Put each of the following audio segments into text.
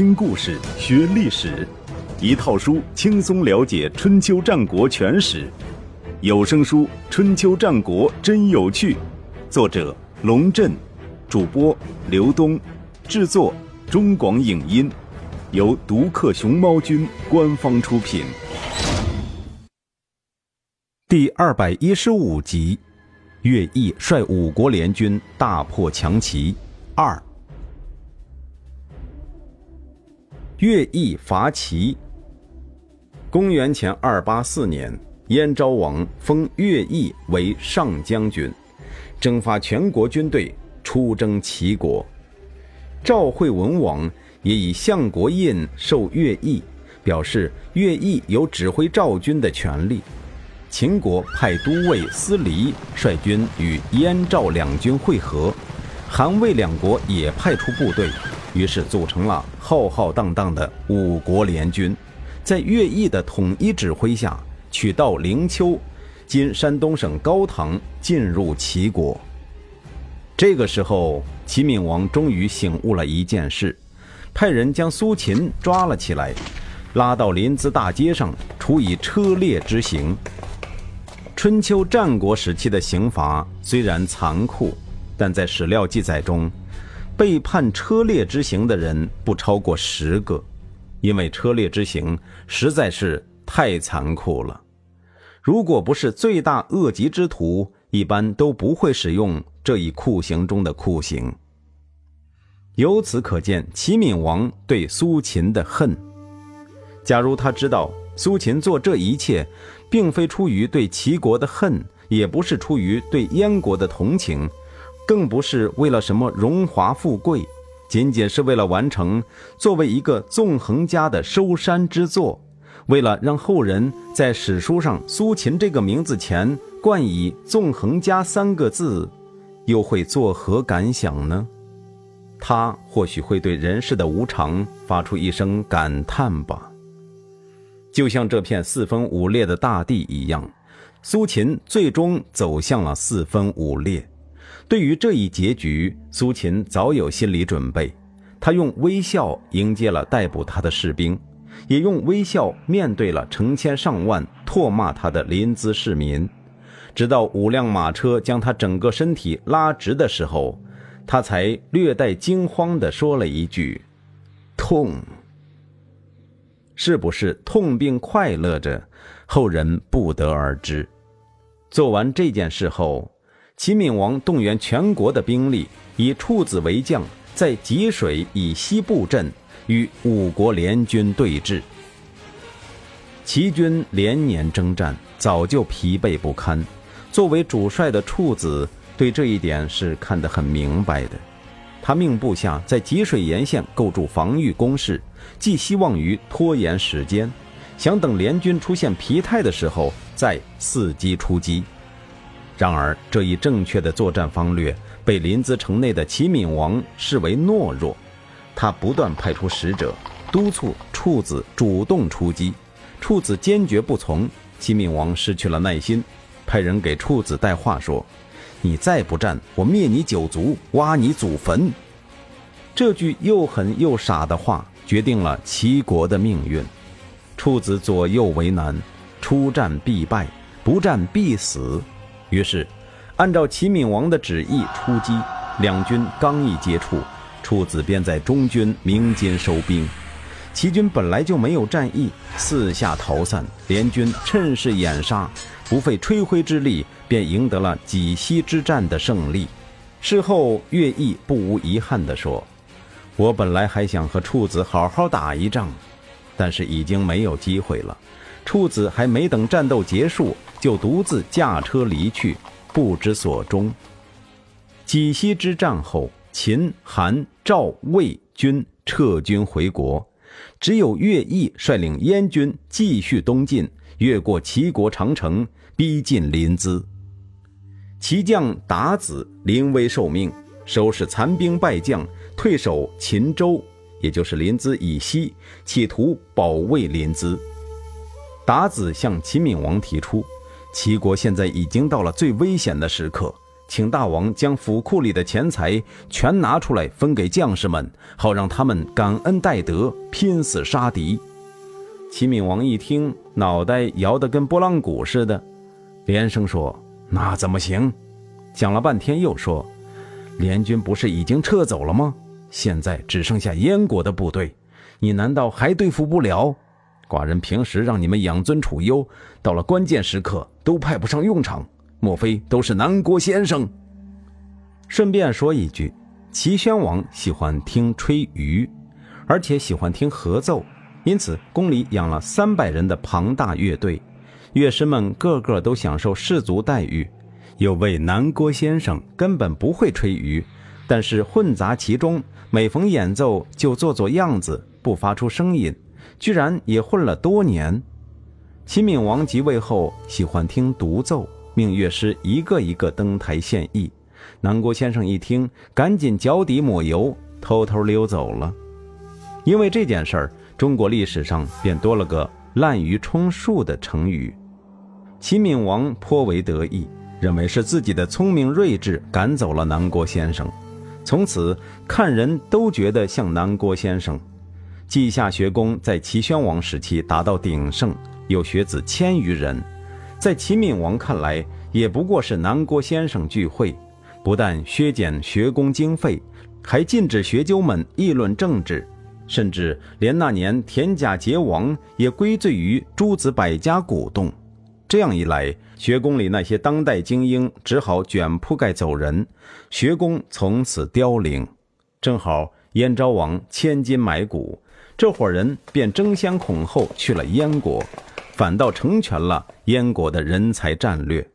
听故事学历史，一套书轻松了解春秋战国全史。有声书《春秋战国真有趣》，作者龙震，主播刘东，制作中广影音，由独克熊猫君官方出品。第二百一十五集，乐毅率五国联军大破强齐二。乐毅伐齐。公元前二八四年，燕昭王封乐毅为上将军，征发全国军队出征齐国。赵惠文王也以相国印授乐毅，表示乐毅有指挥赵军的权利。秦国派都尉司离率军与燕赵两军会合，韩魏两国也派出部队。于是组成了浩浩荡荡的五国联军，在乐毅的统一指挥下，取道灵丘（今山东省高唐），进入齐国。这个时候，齐闵王终于醒悟了一件事，派人将苏秦抓了起来，拉到临淄大街上，处以车裂之刑。春秋战国时期的刑罚虽然残酷，但在史料记载中。被判车裂之刑的人不超过十个，因为车裂之刑实在是太残酷了。如果不是罪大恶极之徒，一般都不会使用这一酷刑中的酷刑。由此可见，齐闵王对苏秦的恨。假如他知道苏秦做这一切，并非出于对齐国的恨，也不是出于对燕国的同情。更不是为了什么荣华富贵，仅仅是为了完成作为一个纵横家的收山之作，为了让后人在史书上苏秦这个名字前冠以“纵横家”三个字，又会作何感想呢？他或许会对人世的无常发出一声感叹吧。就像这片四分五裂的大地一样，苏秦最终走向了四分五裂。对于这一结局，苏秦早有心理准备。他用微笑迎接了逮捕他的士兵，也用微笑面对了成千上万唾骂他的临淄市民。直到五辆马车将他整个身体拉直的时候，他才略带惊慌地说了一句：“痛。”是不是痛并快乐着，后人不得而知。做完这件事后。齐闵王动员全国的兵力，以处子为将，在济水以西布阵与五国联军对峙。齐军连年征战，早就疲惫不堪。作为主帅的处子对这一点是看得很明白的。他命部下在济水沿线构筑防御工事，寄希望于拖延时间，想等联军出现疲态的时候再伺机出击。然而，这一正确的作战方略被临淄城内的齐闵王视为懦弱。他不断派出使者，督促处子主动出击。处子坚决不从，齐闵王失去了耐心，派人给处子带话说：“你再不战，我灭你九族，挖你祖坟。”这句又狠又傻的话，决定了齐国的命运。处子左右为难，出战必败，不战必死。于是，按照齐闵王的旨意出击。两军刚一接触，处子便在中军鸣金收兵。齐军本来就没有战意，四下逃散。联军趁势掩杀，不费吹灰之力便赢得了济西之战的胜利。事后，乐毅不无遗憾地说：“我本来还想和处子好好打一仗，但是已经没有机会了。处子还没等战斗结束。”就独自驾车离去，不知所终。济西之战后，秦、韩、赵、魏军撤军回国，只有乐毅率领燕军继续东进，越过齐国长城，逼近临淄。齐将鞑子临危受命，收拾残兵败将，退守秦州，也就是临淄以西，企图保卫临淄。鞑子向齐闵王提出。齐国现在已经到了最危险的时刻，请大王将府库里的钱财全拿出来分给将士们，好让他们感恩戴德，拼死杀敌。齐闵王一听，脑袋摇得跟拨浪鼓似的，连声说：“那怎么行？”讲了半天，又说：“联军不是已经撤走了吗？现在只剩下燕国的部队，你难道还对付不了？寡人平时让你们养尊处优，到了关键时刻都派不上用场，莫非都是南郭先生？”顺便说一句，齐宣王喜欢听吹竽，而且喜欢听合奏。因此，宫里养了三百人的庞大乐队，乐师们个个都享受士族待遇。有位南郭先生根本不会吹竽，但是混杂其中，每逢演奏就做做样子，不发出声音，居然也混了多年。齐闵王即位后，喜欢听独奏，命乐师一个一个登台献艺。南郭先生一听，赶紧脚底抹油，偷偷溜走了。因为这件事儿。中国历史上便多了个“滥竽充数”的成语，齐闵王颇为得意，认为是自己的聪明睿智赶走了南郭先生。从此看人都觉得像南郭先生。稷下学宫在齐宣王时期达到鼎盛，有学子千余人，在齐闵王看来，也不过是南郭先生聚会，不但削减学宫经费，还禁止学究们议论政治。甚至连那年田甲劫王也归罪于诸子百家鼓动，这样一来，学宫里那些当代精英只好卷铺盖走人，学宫从此凋零。正好燕昭王千金买骨，这伙人便争先恐后去了燕国，反倒成全了燕国的人才战略。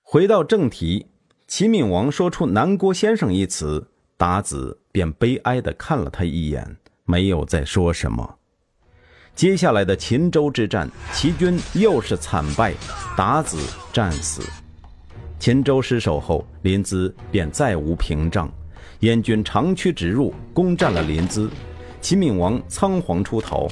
回到正题，齐闵王说出“南郭先生”一词。达子便悲哀地看了他一眼，没有再说什么。接下来的秦州之战，齐军又是惨败，达子战死。秦州失守后，临淄便再无屏障，燕军长驱直入，攻占了临淄。齐闵王仓皇出逃，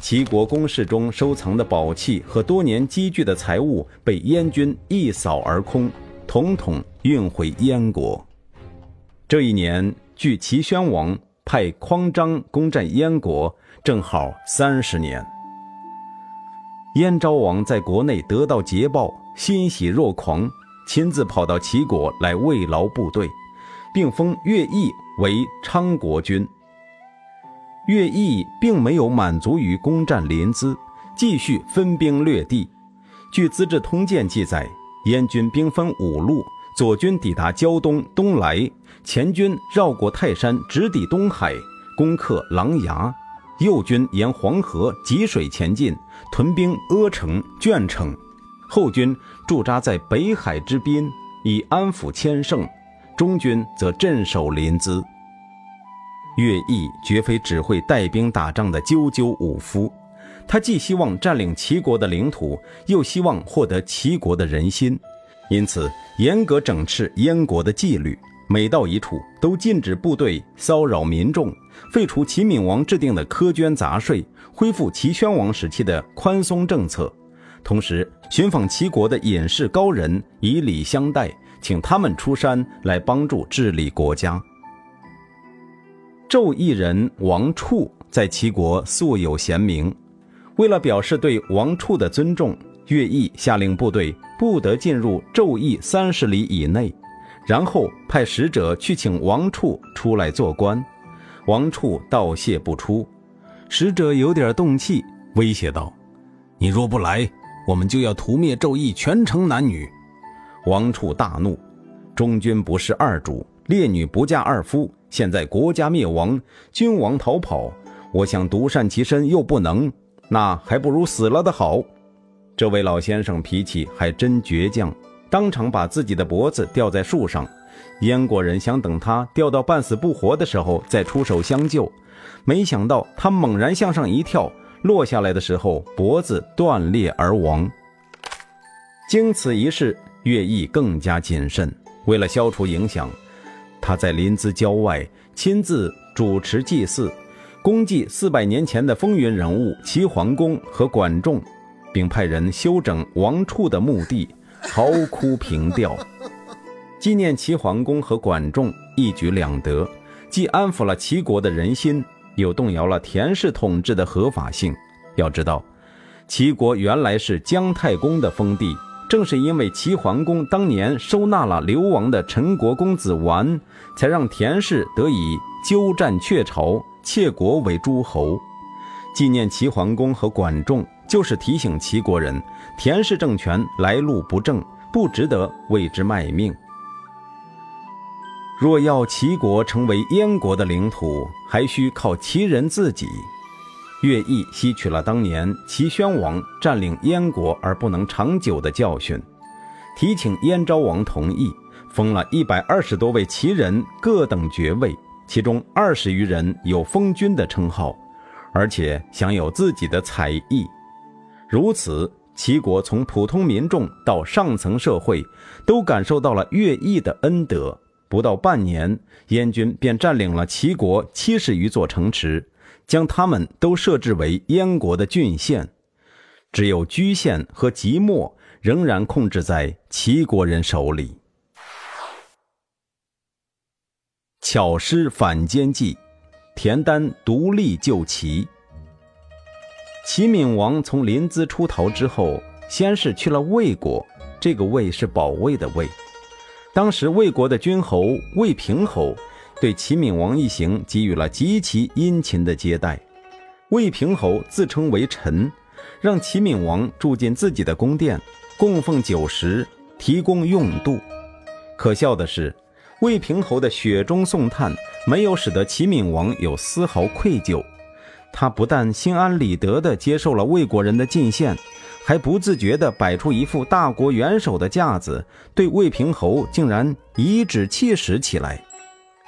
齐国宫室中收藏的宝器和多年积聚的财物被燕军一扫而空，统统运回燕国。这一年，距齐宣王派匡章攻占燕国正好三十年。燕昭王在国内得到捷报，欣喜若狂，亲自跑到齐国来慰劳部队，并封乐毅为昌国君。乐毅并没有满足于攻占临淄，继续分兵掠地。据《资治通鉴》记载，燕军兵分五路。左军抵达胶东东莱，前军绕过泰山，直抵东海，攻克琅琊；右军沿黄河汲水前进，屯兵阿城、鄄城；后军驻扎在北海之滨，以安抚千乘；中军则镇守临淄。乐毅绝非只会带兵打仗的赳赳武夫，他既希望占领齐国的领土，又希望获得齐国的人心。因此，严格整治燕国的纪律，每到一处都禁止部队骚扰民众，废除齐闵王制定的苛捐杂税，恢复齐宣王时期的宽松政策。同时，寻访齐国的隐士高人，以礼相待，请他们出山来帮助治理国家。纣异人王处在齐国素有贤名，为了表示对王处的尊重。乐毅下令部队不得进入纣邑三十里以内，然后派使者去请王处出来做官。王处道谢不出，使者有点动气，威胁道：“你若不来，我们就要屠灭纣邑全城男女。”王处大怒：“中军不是二主，烈女不嫁二夫。现在国家灭亡，君王逃跑，我想独善其身又不能，那还不如死了的好。”这位老先生脾气还真倔强，当场把自己的脖子吊在树上。燕国人想等他吊到半死不活的时候再出手相救，没想到他猛然向上一跳，落下来的时候脖子断裂而亡。经此一事，乐毅更加谨慎。为了消除影响，他在临淄郊外亲自主持祭祀，公祭四百年前的风云人物齐桓公和管仲。并派人修整王处的墓地，嚎哭凭吊。纪念齐桓公和管仲，一举两得，既安抚了齐国的人心，又动摇了田氏统治的合法性。要知道，齐国原来是姜太公的封地，正是因为齐桓公当年收纳了流亡的陈国公子完，才让田氏得以鸠占鹊巢，窃国为诸侯。纪念齐桓公和管仲，就是提醒齐国人，田氏政权来路不正，不值得为之卖命。若要齐国成为燕国的领土，还需靠齐人自己。乐毅吸取了当年齐宣王占领燕国而不能长久的教训，提请燕昭王同意，封了一百二十多位齐人各等爵位，其中二十余人有封君的称号，而且享有自己的采邑。如此，齐国从普通民众到上层社会，都感受到了乐毅的恩德。不到半年，燕军便占领了齐国七十余座城池，将他们都设置为燕国的郡县。只有居县和即墨仍然控制在齐国人手里。巧施反间计，田丹独立救齐。齐闵王从临淄出逃之后，先是去了魏国，这个魏是保卫的魏。当时魏国的君侯魏平侯对齐闵王一行给予了极其殷勤的接待。魏平侯自称为臣，让齐闵王住进自己的宫殿，供奉酒食，提供用度。可笑的是，魏平侯的雪中送炭没有使得齐闵王有丝毫愧疚，他不但心安理得地接受了魏国人的进献。还不自觉地摆出一副大国元首的架子，对魏平侯竟然颐指气使起来，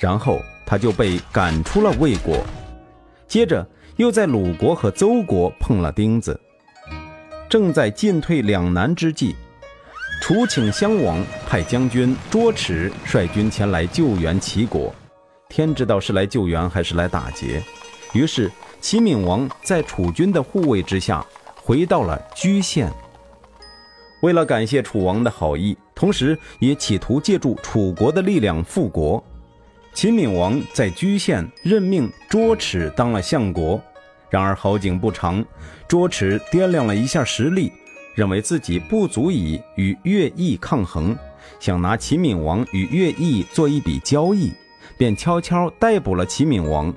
然后他就被赶出了魏国，接着又在鲁国和邹国碰了钉子。正在进退两难之际，楚顷襄王派将军卓齿率军前来救援齐国，天知道是来救援还是来打劫。于是齐闵王在楚军的护卫之下。回到了居县。为了感谢楚王的好意，同时也企图借助楚国的力量复国，秦闵王在居县任命卓齿当了相国。然而好景不长，卓齿掂量了一下实力，认为自己不足以与乐毅抗衡，想拿秦闵王与乐毅做一笔交易，便悄悄逮捕了秦闵王，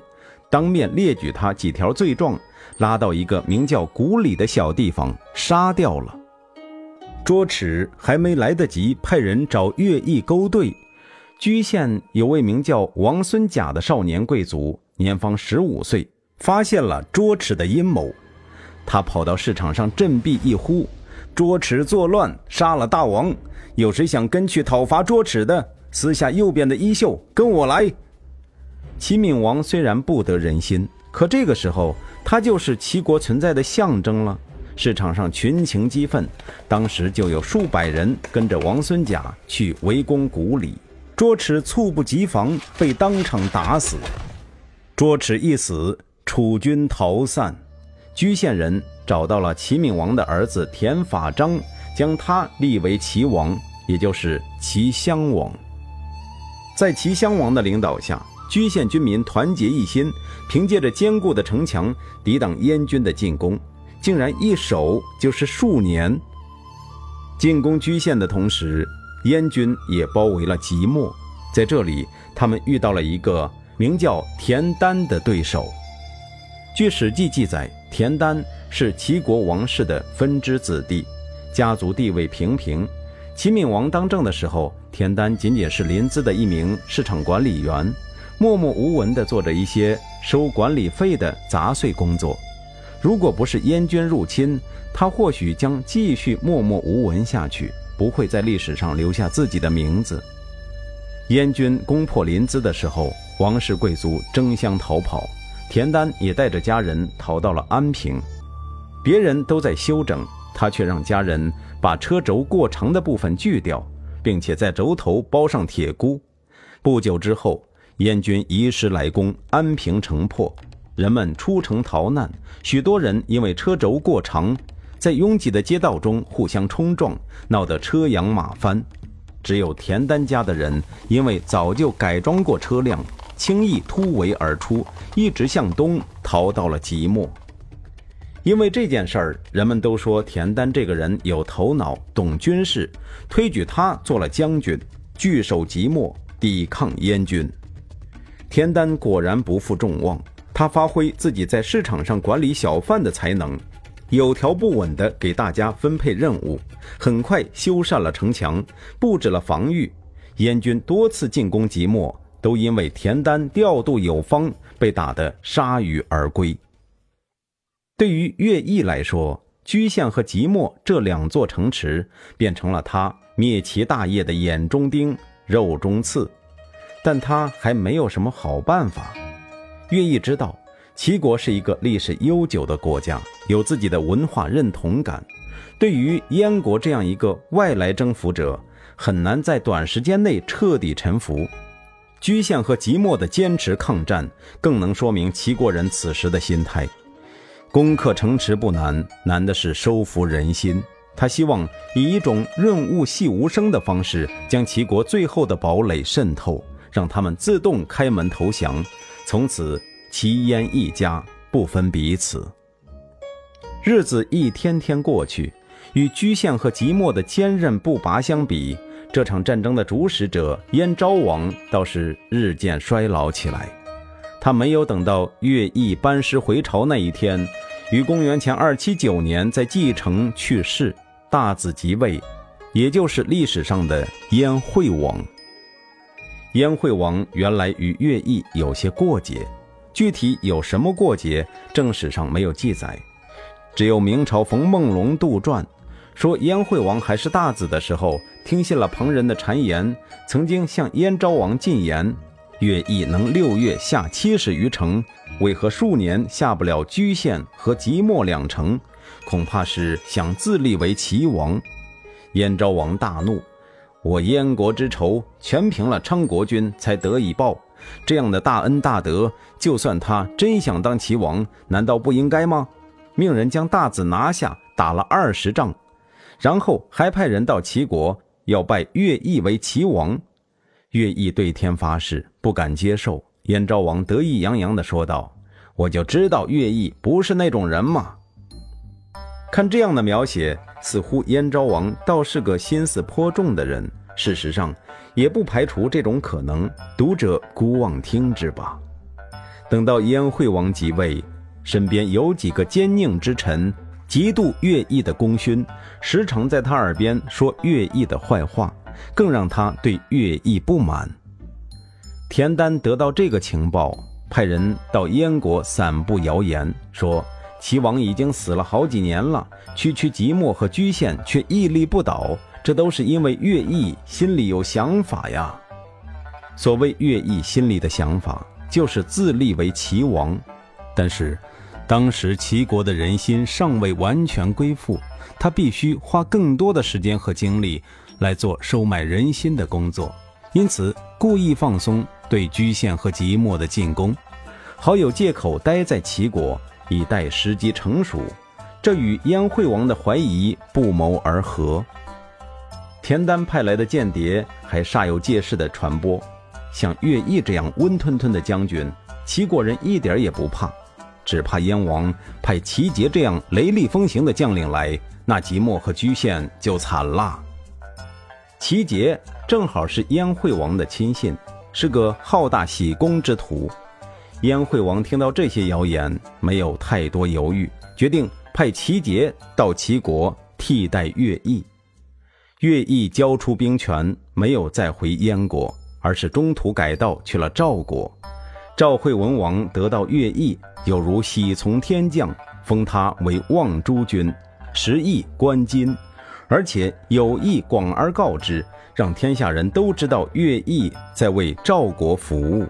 当面列举他几条罪状。拉到一个名叫谷里的小地方杀掉了。卓齿还没来得及派人找乐毅勾兑，居县有位名叫王孙甲的少年贵族，年方十五岁，发现了卓齿的阴谋。他跑到市场上振臂一呼：“卓齿作乱，杀了大王！有谁想跟去讨伐卓齿的？撕下右边的衣袖，跟我来！”齐闵王虽然不得人心，可这个时候。他就是齐国存在的象征了。市场上群情激愤，当时就有数百人跟着王孙甲去围攻谷里。卓齿猝不及防，被当场打死。卓齿一死，楚军逃散。居县人找到了齐闵王的儿子田法章，将他立为齐王，也就是齐襄王。在齐襄王的领导下。居县军民团结一心，凭借着坚固的城墙抵挡燕军的进攻，竟然一守就是数年。进攻居县的同时，燕军也包围了即墨，在这里，他们遇到了一个名叫田丹的对手。据《史记》记载，田丹是齐国王室的分支子弟，家族地位平平。齐闵王当政的时候，田丹仅仅是临淄的一名市场管理员。默默无闻地做着一些收管理费的杂碎工作。如果不是燕军入侵，他或许将继续默默无闻下去，不会在历史上留下自己的名字。燕军攻破临淄的时候，王室贵族争相逃跑，田丹也带着家人逃到了安平。别人都在休整，他却让家人把车轴过长的部分锯掉，并且在轴头包上铁箍。不久之后。燕军移师来攻，安平城破，人们出城逃难。许多人因为车轴过长，在拥挤的街道中互相冲撞，闹得车仰马翻。只有田丹家的人，因为早就改装过车辆，轻易突围而出，一直向东逃到了即墨。因为这件事儿，人们都说田丹这个人有头脑、懂军事，推举他做了将军，据守即墨，抵抗燕军。田丹果然不负众望，他发挥自己在市场上管理小贩的才能，有条不紊地给大家分配任务，很快修缮了城墙，布置了防御。燕军多次进攻即墨，都因为田丹调度有方，被打得铩羽而归。对于乐毅来说，居县和即墨这两座城池变成了他灭齐大业的眼中钉、肉中刺，但他还没有什么好办法。乐毅知道，齐国是一个历史悠久的国家，有自己的文化认同感，对于燕国这样一个外来征服者，很难在短时间内彻底臣服。居县和即墨的坚持抗战，更能说明齐国人此时的心态。攻克城池不难，难的是收服人心。他希望以一种润物细无声的方式，将齐国最后的堡垒渗透，让他们自动开门投降。从此，齐燕一家不分彼此。日子一天天过去，与居县和即墨的坚韧不拔相比，这场战争的主使者燕昭王倒是日渐衰老起来。他没有等到乐毅班师回朝那一天。于公元前二七九年，在继承去世，大子即位，也就是历史上的燕惠王。燕惠王原来与乐毅有些过节，具体有什么过节，正史上没有记载，只有明朝冯梦龙杜撰，说燕惠王还是大子的时候，听信了旁人的谗言，曾经向燕昭王进言。乐毅能六月下七十余城，为何数年下不了居县和即墨两城？恐怕是想自立为齐王。燕昭王大怒：“我燕国之仇，全凭了昌国君才得以报。这样的大恩大德，就算他真想当齐王，难道不应该吗？”命人将大子拿下，打了二十仗，然后还派人到齐国，要拜乐毅为齐王。乐毅对天发誓，不敢接受。燕昭王得意洋洋地说道：“我就知道乐毅不是那种人嘛。”看这样的描写，似乎燕昭王倒是个心思颇重的人。事实上，也不排除这种可能。读者姑妄听之吧。等到燕惠王即位，身边有几个奸佞之臣，嫉妒乐毅的功勋，时常在他耳边说乐毅的坏话。更让他对乐毅不满。田丹得到这个情报，派人到燕国散布谣言，说齐王已经死了好几年了，区区即墨和居县却屹立不倒，这都是因为乐毅心里有想法呀。所谓乐毅心里的想法，就是自立为齐王。但是，当时齐国的人心尚未完全归附，他必须花更多的时间和精力。来做收买人心的工作，因此故意放松对居县和即墨的进攻，好有借口待在齐国，以待时机成熟。这与燕惠王的怀疑不谋而合。田丹派来的间谍还煞有介事的传播，像乐毅这样温吞吞的将军，齐国人一点也不怕，只怕燕王派齐杰这样雷厉风行的将领来，那即墨和居县就惨了。齐杰正好是燕惠王的亲信，是个好大喜功之徒。燕惠王听到这些谣言，没有太多犹豫，决定派齐杰到齐国替代乐毅。乐毅交出兵权，没有再回燕国，而是中途改道去了赵国。赵惠文王得到乐毅，有如喜从天降，封他为望诸君，食邑观金。而且有意广而告之，让天下人都知道乐毅在为赵国服务。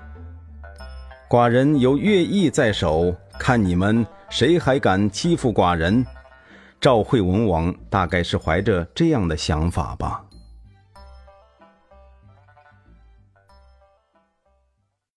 寡人有乐毅在手，看你们谁还敢欺负寡人？赵惠文王大概是怀着这样的想法吧。